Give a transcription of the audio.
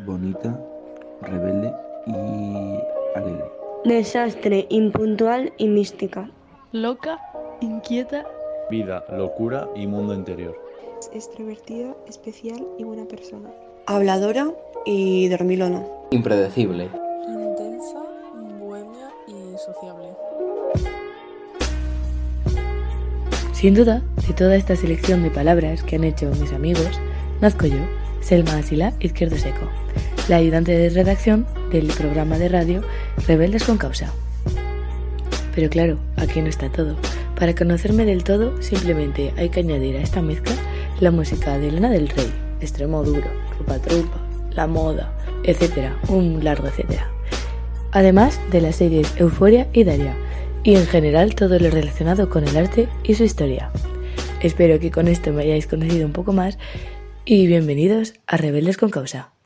bonita, rebelde y alegre. Desastre, impuntual y mística. Loca, inquieta. Vida, locura y mundo interior. Extrovertida, especial y buena persona. Habladora y dormilona. Impredecible. Intensa, bohemia y sociable. Sin duda, de toda esta selección de palabras que han hecho mis amigos, nazco yo, Selma Asila Izquierdo Seco, la ayudante de redacción del programa de radio Rebeldes con Causa. Pero claro, aquí no está todo. Para conocerme del todo, simplemente hay que añadir a esta mezcla la música de Elena del Rey, Extremo Duro, Rupa Trupa, La Moda, etcétera, un largo etcétera. Además de las series Euforia y Daria, y en general todo lo relacionado con el arte y su historia. Espero que con esto me hayáis conocido un poco más y bienvenidos a Rebeldes con Causa.